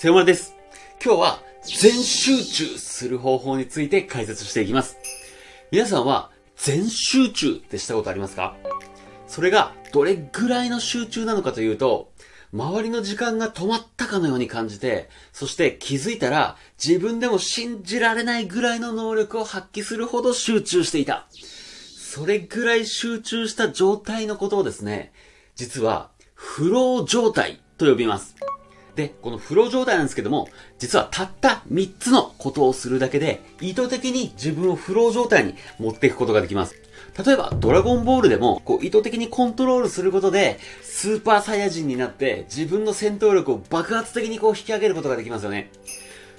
瀬山です。今日は全集中する方法について解説していきます。皆さんは全集中ってしたことありますか？それがどれぐらいの集中なのかというと、周りの時間が止まったかのように感じて、そして気づいたら自分でも信じられないぐらいの能力を発揮するほど集中していた。それぐらい集中した状態のことをですね、実はフロー状態と呼びます。で、このフロー状態なんですけども、実はたった3つのことをするだけで、意図的に自分をフロー状態に持っていくことができます。例えば、ドラゴンボールでも、こう、意図的にコントロールすることで、スーパーサイヤ人になって、自分の戦闘力を爆発的にこう、引き上げることができますよね。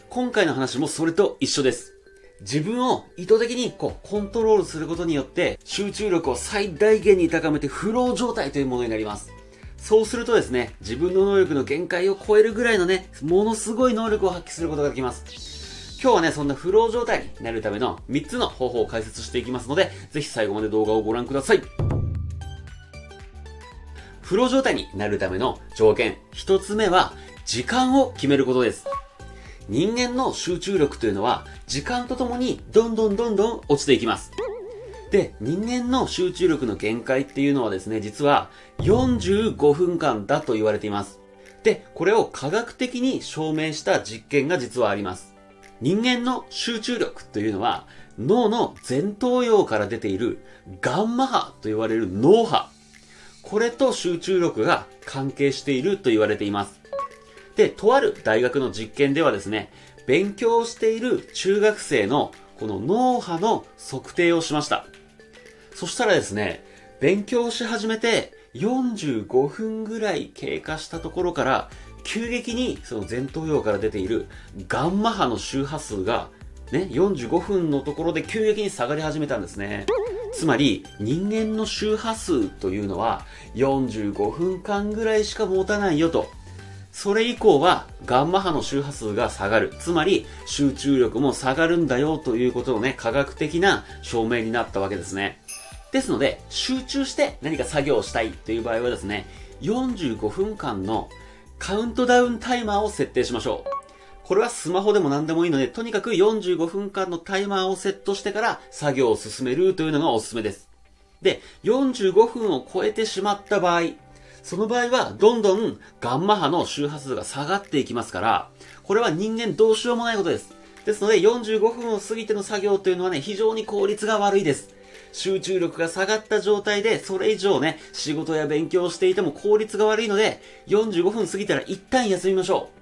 今回の話もそれと一緒です。自分を意図的にこう、コントロールすることによって、集中力を最大限に高めて、フロー状態というものになります。そうするとですね、自分の能力の限界を超えるぐらいのね、ものすごい能力を発揮することができます。今日はね、そんなフロー状態になるための3つの方法を解説していきますので、ぜひ最後まで動画をご覧ください。フロー状態になるための条件、1つ目は、時間を決めることです。人間の集中力というのは、時間とともにどんどんどんどん落ちていきます。で、人間の集中力の限界っていうのはですね、実は45分間だと言われています。で、これを科学的に証明した実験が実はあります。人間の集中力というのは、脳の前頭葉から出ているガンマ波と言われる脳波。これと集中力が関係していると言われています。で、とある大学の実験ではですね、勉強している中学生のこの脳波の測定をしました。そしたらですね、勉強し始めて45分ぐらい経過したところから、急激にその前頭葉から出ているガンマ波の周波数が、ね、45分のところで急激に下がり始めたんですね。つまり、人間の周波数というのは45分間ぐらいしか持たないよと。それ以降はガンマ波の周波数が下がる。つまり集中力も下がるんだよということのね、科学的な証明になったわけですね。ですので、集中して何か作業をしたいという場合はですね、45分間のカウントダウンタイマーを設定しましょう。これはスマホでも何でもいいので、とにかく45分間のタイマーをセットしてから作業を進めるというのがおすすめです。で、45分を超えてしまった場合、その場合はどんどんガンマ波の周波数が下がっていきますから、これは人間どうしようもないことです。ですので45分を過ぎての作業というのはね、非常に効率が悪いです。集中力が下がった状態で、それ以上ね、仕事や勉強をしていても効率が悪いので、45分過ぎたら一旦休みましょう。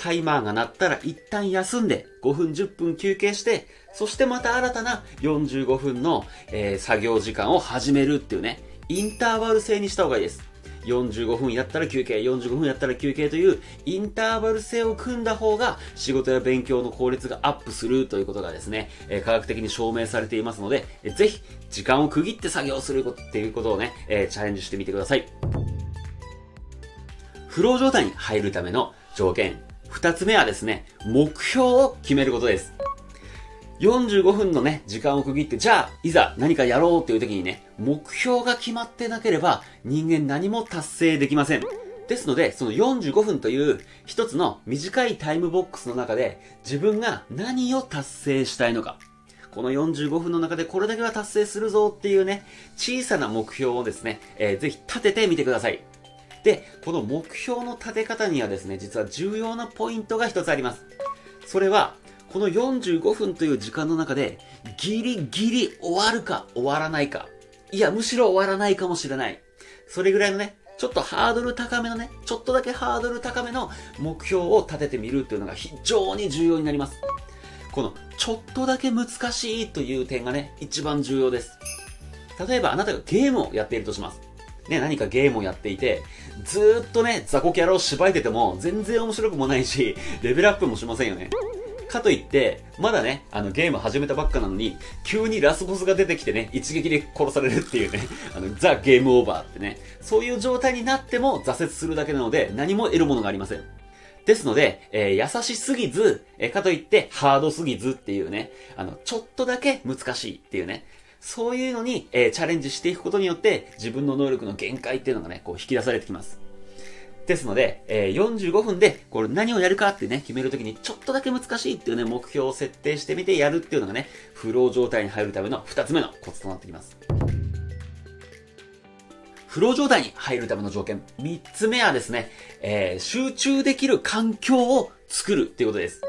タイマーが鳴ったら一旦休んで、5分10分休憩して、そしてまた新たな45分の、えー作業時間を始めるっていうね、インターバル制にした方がいいです。45分やったら休憩、45分やったら休憩というインターバル制を組んだ方が仕事や勉強の効率がアップするということがですね、え科学的に証明されていますので、えーぜひ時間を区切って作業するっていうことをね、えチャレンジしてみてください。フロー状態に入るための条件、二つ目はですね、目標を決めることです。45分のね、時間を区切って、じゃあ、いざ何かやろうっていう時にね、目標が決まってなければ、人間何も達成できません。ですので、その45分という一つの短いタイムボックスの中で、自分が何を達成したいのか。この45分の中でこれだけは達成するぞっていうね、小さな目標をですね、えーぜひ立ててみてください。で、この目標の立て方にはですね、実は重要なポイントが一つあります。それは、この45分という時間の中で、ギリギリ終わるか終わらないか。いや、むしろ終わらないかもしれない。それぐらいのね、ちょっとハードル高めのね、ちょっとだけハードル高めの目標を立ててみるっていうのが非常に重要になります。この、ちょっとだけ難しいという点がね、一番重要です。例えばあなたがゲームをやっているとします。ね、何かゲームをやっていて、ずーっとね、雑魚キャラを縛いてても、全然面白くもないし、レベルアップもしませんよね。かといって、まだね、あの、ゲーム始めたばっかなのに、急にラスボスが出てきてね、一撃で殺されるっていうね、あの、ザ・ゲームオーバーってね、そういう状態になっても挫折するだけなので、何も得るものがありません。ですので、えー優しすぎず、えーかといってハードすぎずっていうね、あの、ちょっとだけ難しいっていうね、そういうのに、えーチャレンジしていくことによって、自分の能力の限界っていうのがね、こう引き出されてきます。ですので、えー、45分で、これ何をやるかってね、決めるときにちょっとだけ難しいっていうね、目標を設定してみてやるっていうのがね、フロー状態に入るための2つ目のコツとなってきます。フロー状態に入るための条件。3つ目はですね、えー、集中できる環境を作るっていうことです。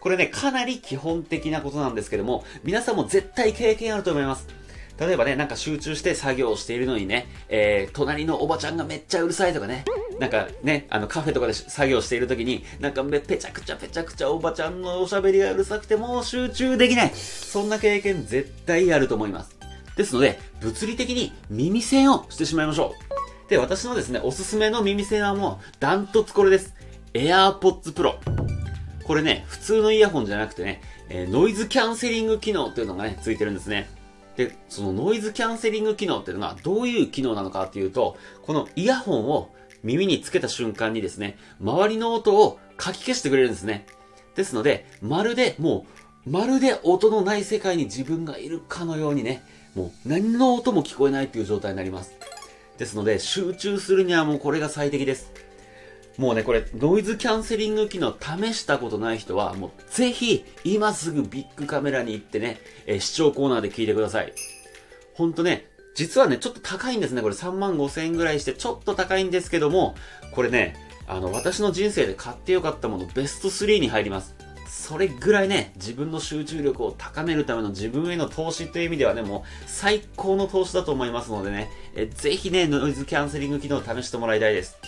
これね、かなり基本的なことなんですけども、皆さんも絶対経験あると思います。例えばね、なんか集中して作業をしているのにね、えー、隣のおばちゃんがめっちゃうるさいとかね、なんかね、あのカフェとかで作業している時に、なんかめ、ぺちゃくちゃぺちゃくちゃおばちゃんのおしゃべりがうるさくてもう集中できない。そんな経験絶対あると思います。ですので、物理的に耳栓をしてしまいましょう。で、私のですね、おすすめの耳栓はもう、ダントツこれです。AirPods Pro。これね、普通のイヤホンじゃなくてね、えー、ノイズキャンセリング機能っていうのがね、ついてるんですね。で、そのノイズキャンセリング機能っていうのがどういう機能なのかっていうと、このイヤホンを耳につけた瞬間にですね、周りの音をかき消してくれるんですね。ですので、まるでもう、まるで音のない世界に自分がいるかのようにね、もう何の音も聞こえないっていう状態になります。ですので、集中するにはもうこれが最適です。もうね、これ、ノイズキャンセリング機能試したことない人は、もうぜひ、今すぐビッグカメラに行ってね、えー、視聴コーナーで聞いてください。ほんとね、実はね、ちょっと高いんですね。これ3万5千円ぐらいして、ちょっと高いんですけども、これね、あの、私の人生で買ってよかったものベスト3に入ります。それぐらいね、自分の集中力を高めるための自分への投資という意味ではね、もう最高の投資だと思いますのでね、えぜひね、ノイズキャンセリング機能を試してもらいたいです。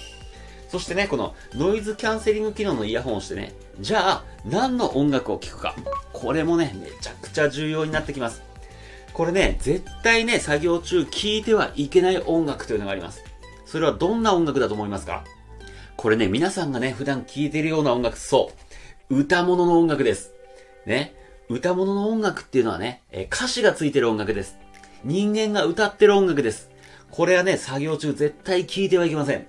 そしてね、このノイズキャンセリング機能のイヤホンをしてね、じゃあ何の音楽を聴くか。これもね、めちゃくちゃ重要になってきます。これね、絶対ね、作業中聴いてはいけない音楽というのがあります。それはどんな音楽だと思いますか？これね、皆さんがね、普段聴いてるような音楽、そう。歌物の音楽です。ね。歌物の音楽っていうのはね、え歌詞がついてる音楽です。人間が歌ってる音楽です。これはね、作業中絶対聴いてはいけません。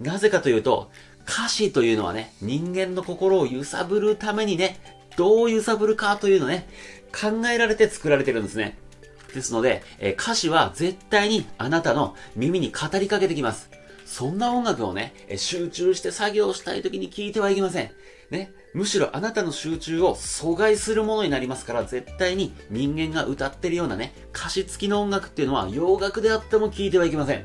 なぜかというと、歌詞というのはね、人間の心を揺さぶるためにね、どう揺さぶるかというのね、考えられて作られてるんですね。ですので、え歌詞は絶対にあなたの耳に語りかけてきます。そんな音楽をね、集中して作業したい時に聞いてはいけません。ね。むしろあなたの集中を阻害するものになりますから、絶対に人間が歌ってるようなね、歌詞付きの音楽っていうのは洋楽であっても聞いてはいけません。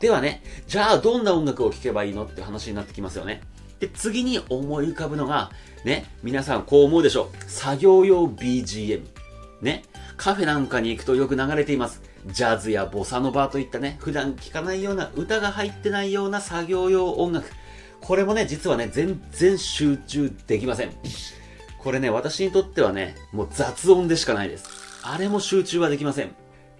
ではね、じゃあどんな音楽を聴けばいいのって話になってきますよね。で、次に思い浮かぶのが、ね、皆さんこう思うでしょう。作業用 BGM。ね、カフェなんかに行くとよく流れています。ジャズやボサノバといったね、普段聴かないような歌が入ってないような作業用音楽。これもね、実はね、全然集中できません。これね、私にとってはね、もう雑音でしかないです。あれも集中はできません。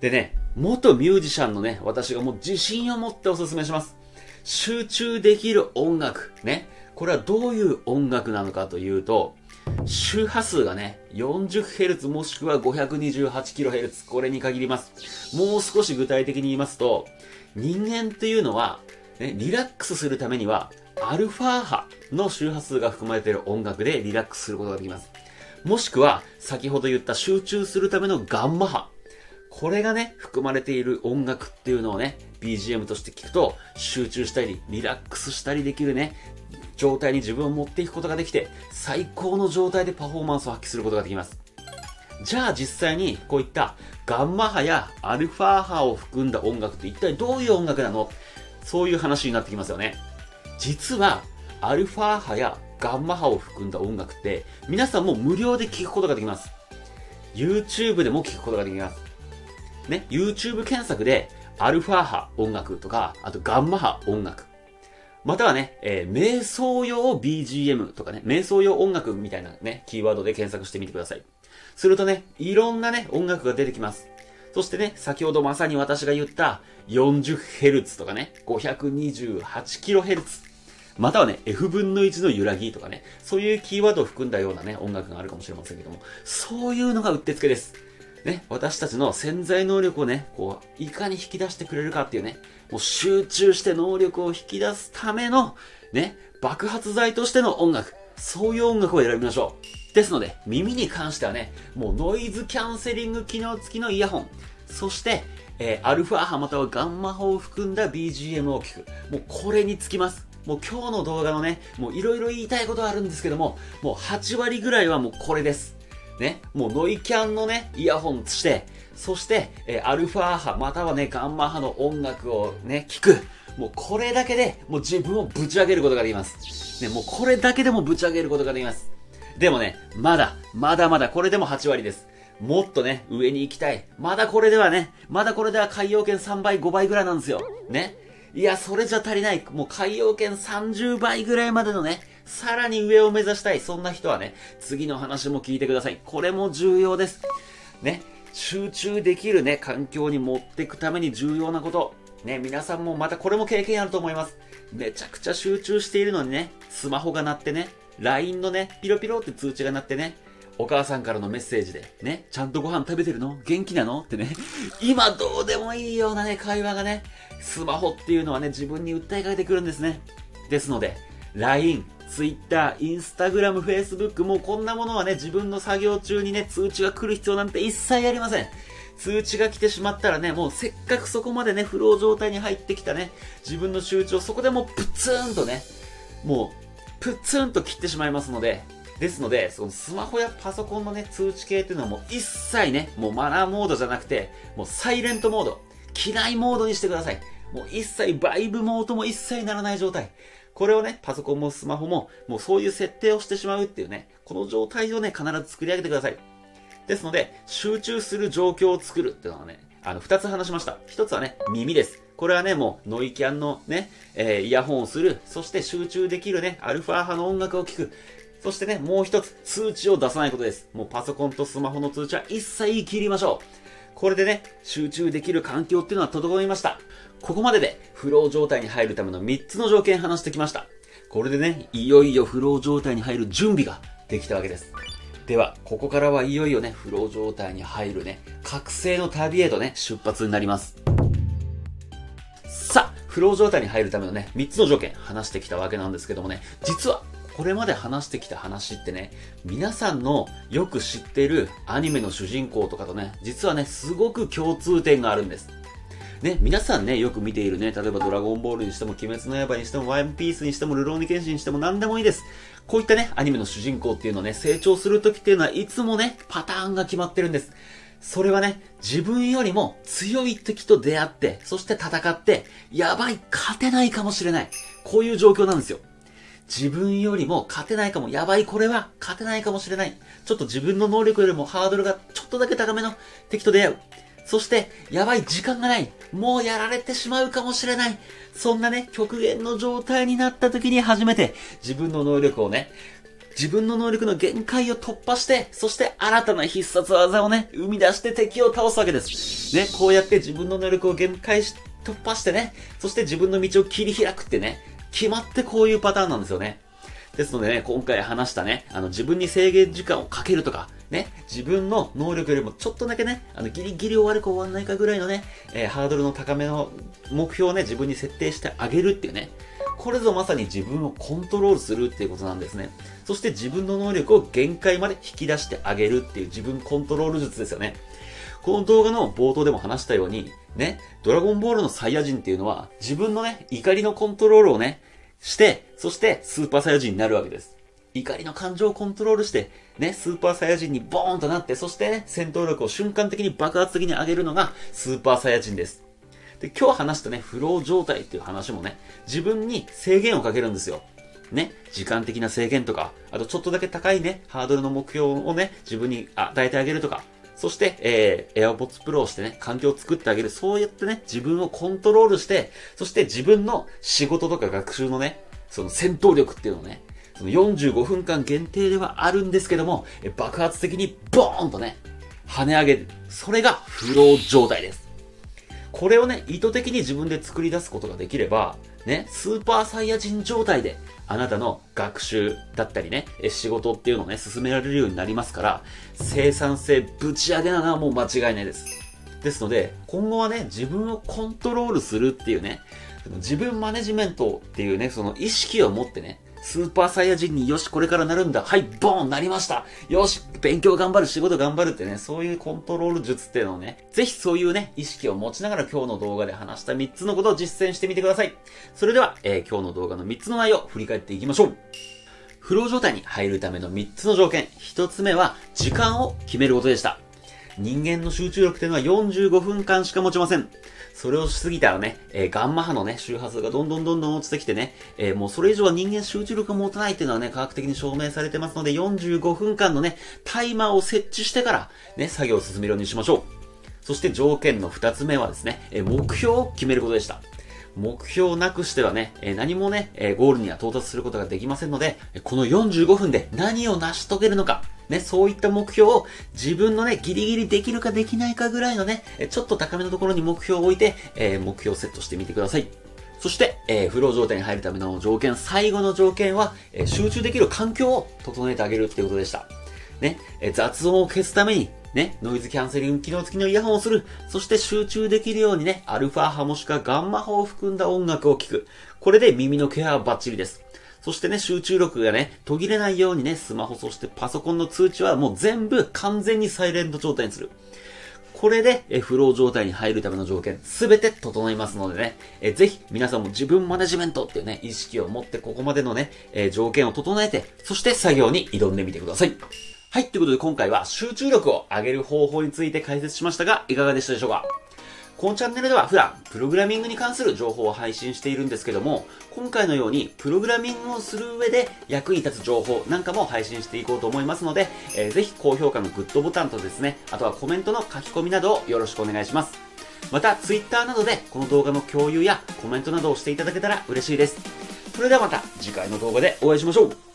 でね、元ミュージシャンのね、私がもう自信を持ってお勧めします。集中できる音楽。ね。これはどういう音楽なのかというと、周波数がね、40Hz もしくは 528kHz。これに限ります。もう少し具体的に言いますと、人間っていうのは、ね、リラックスするためには、アルファ波の周波数が含まれている音楽でリラックスすることができます。もしくは、先ほど言った集中するためのガンマ波。これがね、含まれている音楽っていうのをね、BGM として聞くと、集中したり、リラックスしたりできるね、状態に自分を持っていくことができて、最高の状態でパフォーマンスを発揮することができます。じゃあ実際にこういったガンマ波やアルファ波を含んだ音楽って一体どういう音楽なの？そういう話になってきますよね。実は、アルファ波やガンマ波を含んだ音楽って、皆さんも無料で聴くことができます。YouTube でも聴くことができます。ね、YouTube 検索で、アルファ波音楽とか、あとガンマ波音楽。またはね、えー、瞑想用 BGM とかね、瞑想用音楽みたいなね、キーワードで検索してみてください。するとね、いろんなね、音楽が出てきます。そしてね、先ほどまさに私が言った 40Hz とかね、528kHz。またはね、F 分の1の揺らぎとかね、そういうキーワードを含んだようなね、音楽があるかもしれませんけども、そういうのがうってつけです。ね、私たちの潜在能力をね、こう、いかに引き出してくれるかっていうね、もう集中して能力を引き出すための、ね、爆発剤としての音楽。そういう音楽を選びましょう。ですので、耳に関してはね、もうノイズキャンセリング機能付きのイヤホン。そして、えー、アルファ波またはガンマ波を含んだ BGM を聴く。もうこれにつきます。もう今日の動画のね、もういろいろ言いたいことはあるんですけども、もう8割ぐらいはもうこれです。ね、もうノイキャンのね、イヤホンして、そして、えー、アルファ波、またはね、ガンマ波の音楽をね、聞く。もうこれだけで、もう自分をぶち上げることができます。ね、もうこれだけでもぶち上げることができます。でもね、まだ、まだまだこれでも8割です。もっとね、上に行きたい。まだこれではね、まだこれでは海洋圏3倍、5倍ぐらいなんですよ。ね。いや、それじゃ足りない。もう海洋圏30倍ぐらいまでのね、さらに上を目指したい。そんな人はね、次の話も聞いてください。これも重要です。ね。集中できるね、環境に持っていくために重要なこと。ね、皆さんもまたこれも経験あると思います。めちゃくちゃ集中しているのにね、スマホが鳴ってね、LINE のね、ピロピロって通知が鳴ってね、お母さんからのメッセージで、ね、ちゃんとご飯食べてるの？元気なの？ってね、今どうでもいいようなね、会話がね、スマホっていうのはね、自分に訴えかけてくるんですね。ですので、LINE、Twitter、Instagram、Facebook、もうこんなものはね、自分の作業中にね、通知が来る必要なんて一切ありません。通知が来てしまったらね、もうせっかくそこまでね、フロー状態に入ってきたね、自分の集中をそこでもうプツンとね、もう、プツンと切ってしまいますので、ですので、そのスマホやパソコンのね、通知系っていうのはもう一切ね、もうマナーモードじゃなくて、もうサイレントモード、機内モードにしてください。もう一切バイブモードも一切ならない状態。これをね、パソコンもスマホも、もうそういう設定をしてしまうっていうね、この状態をね、必ず作り上げてください。ですので、集中する状況を作るっていうのはね、あの、二つ話しました。一つはね、耳です。これはね、もう、ノイキャンのね、えー、イヤホンをする。そして集中できるね、アルファ波の音楽を聴く。そしてね、もう一つ、通知を出さないことです。もうパソコンとスマホの通知は一切切りましょう。これでね、集中できる環境っていうのは整いました。ここまでで、フロー状態に入るための3つの条件話してきました。これでね、いよいよフロー状態に入る準備ができたわけです。では、ここからはいよいよね、フロー状態に入るね、覚醒の旅へとね、出発になります。さあ、フロー状態に入るためのね、3つの条件話してきたわけなんですけどもね、実はこれまで話してきた話ってね、皆さんのよく知ってるアニメの主人公とかとね、実はね、すごく共通点があるんです。ね、皆さんね、よく見ているね、例えばドラゴンボールにしても、鬼滅の刃にしても、ワンピースにしても、ルローニケンシンにしても何でもいいです。こういったね、アニメの主人公っていうのね、成長するときっていうのはいつもね、パターンが決まってるんです。それはね、自分よりも強い敵と出会って、そして戦って、やばい、勝てないかもしれない。こういう状況なんですよ。自分よりも勝てないかも、やばいこれは勝てないかもしれない。ちょっと自分の能力よりもハードルがちょっとだけ高めの敵と出会う。そして、やばい時間がない。もうやられてしまうかもしれない。そんなね、極限の状態になった時に初めて自分の能力をね、自分の能力の限界を突破して、そして新たな必殺技をね、生み出して敵を倒すわけです。ね、こうやって自分の能力を限界し、突破してね、そして自分の道を切り開くってね、決まってこういうパターンなんですよね。ですのでね、今回話したね、あの自分に制限時間をかけるとか、ね、自分の能力よりもちょっとだけね、あのギリギリ終わるか終わんないかぐらいのね、えー、ハードルの高めの目標をね、自分に設定してあげるっていうね、これぞまさに自分をコントロールするっていうことなんですね。そして自分の能力を限界まで引き出してあげるっていう自分コントロール術ですよね。この動画の冒頭でも話したように、ね、ドラゴンボールのサイヤ人っていうのは、自分のね、怒りのコントロールをね、して、そしてスーパーサイヤ人になるわけです。怒りの感情をコントロールして、ね、スーパーサイヤ人にボーンとなって、そしてね、戦闘力を瞬間的に爆発的に上げるのがスーパーサイヤ人です。で、今日話したね、フロー状態っていう話もね、自分に制限をかけるんですよ。ね、時間的な制限とか、あとちょっとだけ高いね、ハードルの目標をね、自分に与えてあげるとか、そして、えー、AirPods Pro をしてね、環境を作ってあげる。そうやってね、自分をコントロールして、そして自分の仕事とか学習のね、その戦闘力っていうのをね、その45分間限定ではあるんですけども、爆発的にボーンとね、跳ね上げる。それがフロー状態です。これをね、意図的に自分で作り出すことができれば、ね、スーパーサイヤ人状態で、あなたの学習だったりね、仕事っていうのをね、進められるようになりますから、生産性ぶち上げなのはもう間違いないです。ですので、今後はね、自分をコントロールするっていうね、自分マネジメントっていうね、その意識を持ってね、スーパーサイヤ人によし、これからなるんだ。はい、ボーンなりましたよし、勉強頑張る、仕事頑張るってね、そういうコントロール術っていうのをね、ぜひそういうね、意識を持ちながら今日の動画で話した3つのことを実践してみてください。それでは、えー、今日の動画の3つの内容、振り返っていきましょう。フロー状態に入るための3つの条件。1つ目は、時間を決めることでした。人間の集中力っていうのは45分間しか持ちません。それをしすぎたらね、えー、ガンマ波のね、周波数がどんどんどんどん落ちてきてね、えー、もうそれ以上は人間集中力が持たないっていうのはね、科学的に証明されてますので、45分間のね、タイマーを設置してから、ね、作業を進めるようにしましょう。そして条件の2つ目はですね、え、目標を決めることでした。目標なくしてはね、え何もね、えゴールには到達することができませんので、この45分で何を成し遂げるのか、ね、そういった目標を自分のね、ギリギリできるかできないかぐらいのね、ちょっと高めのところに目標を置いて、え目標をセットしてみてください。そして、えー、フロー状態に入るための条件、最後の条件は、えー、集中できる環境を整えてあげるっていうことでした。ね、えー、雑音を消すために、ね、ノイズキャンセリング機能付きのイヤホンをする。そして集中できるようにね、アルファ波もしくはガンマ波を含んだ音楽を聴く。これで耳のケアはバッチリです。そしてね、集中力がね、途切れないようにね、スマホそしてパソコンの通知はもう全部完全にサイレント状態にする。これで、えフロー状態に入るための条件、すべて整いますのでね、えぜひ皆さんも自分マネジメントっていうね、意識を持ってここまでのね、え条件を整えて、そして作業に挑んでみてください。はい、ということで今回は集中力を上げる方法について解説しましたが、いかがでしたでしょうか？このチャンネルでは普段、プログラミングに関する情報を配信しているんですけども、今回のように、プログラミングをする上で役に立つ情報なんかも配信していこうと思いますので、えー、ぜひ高評価のグッドボタンとですね、あとはコメントの書き込みなどをよろしくお願いします。また、Twitter などでこの動画の共有やコメントなどをしていただけたら嬉しいです。それではまた次回の動画でお会いしましょう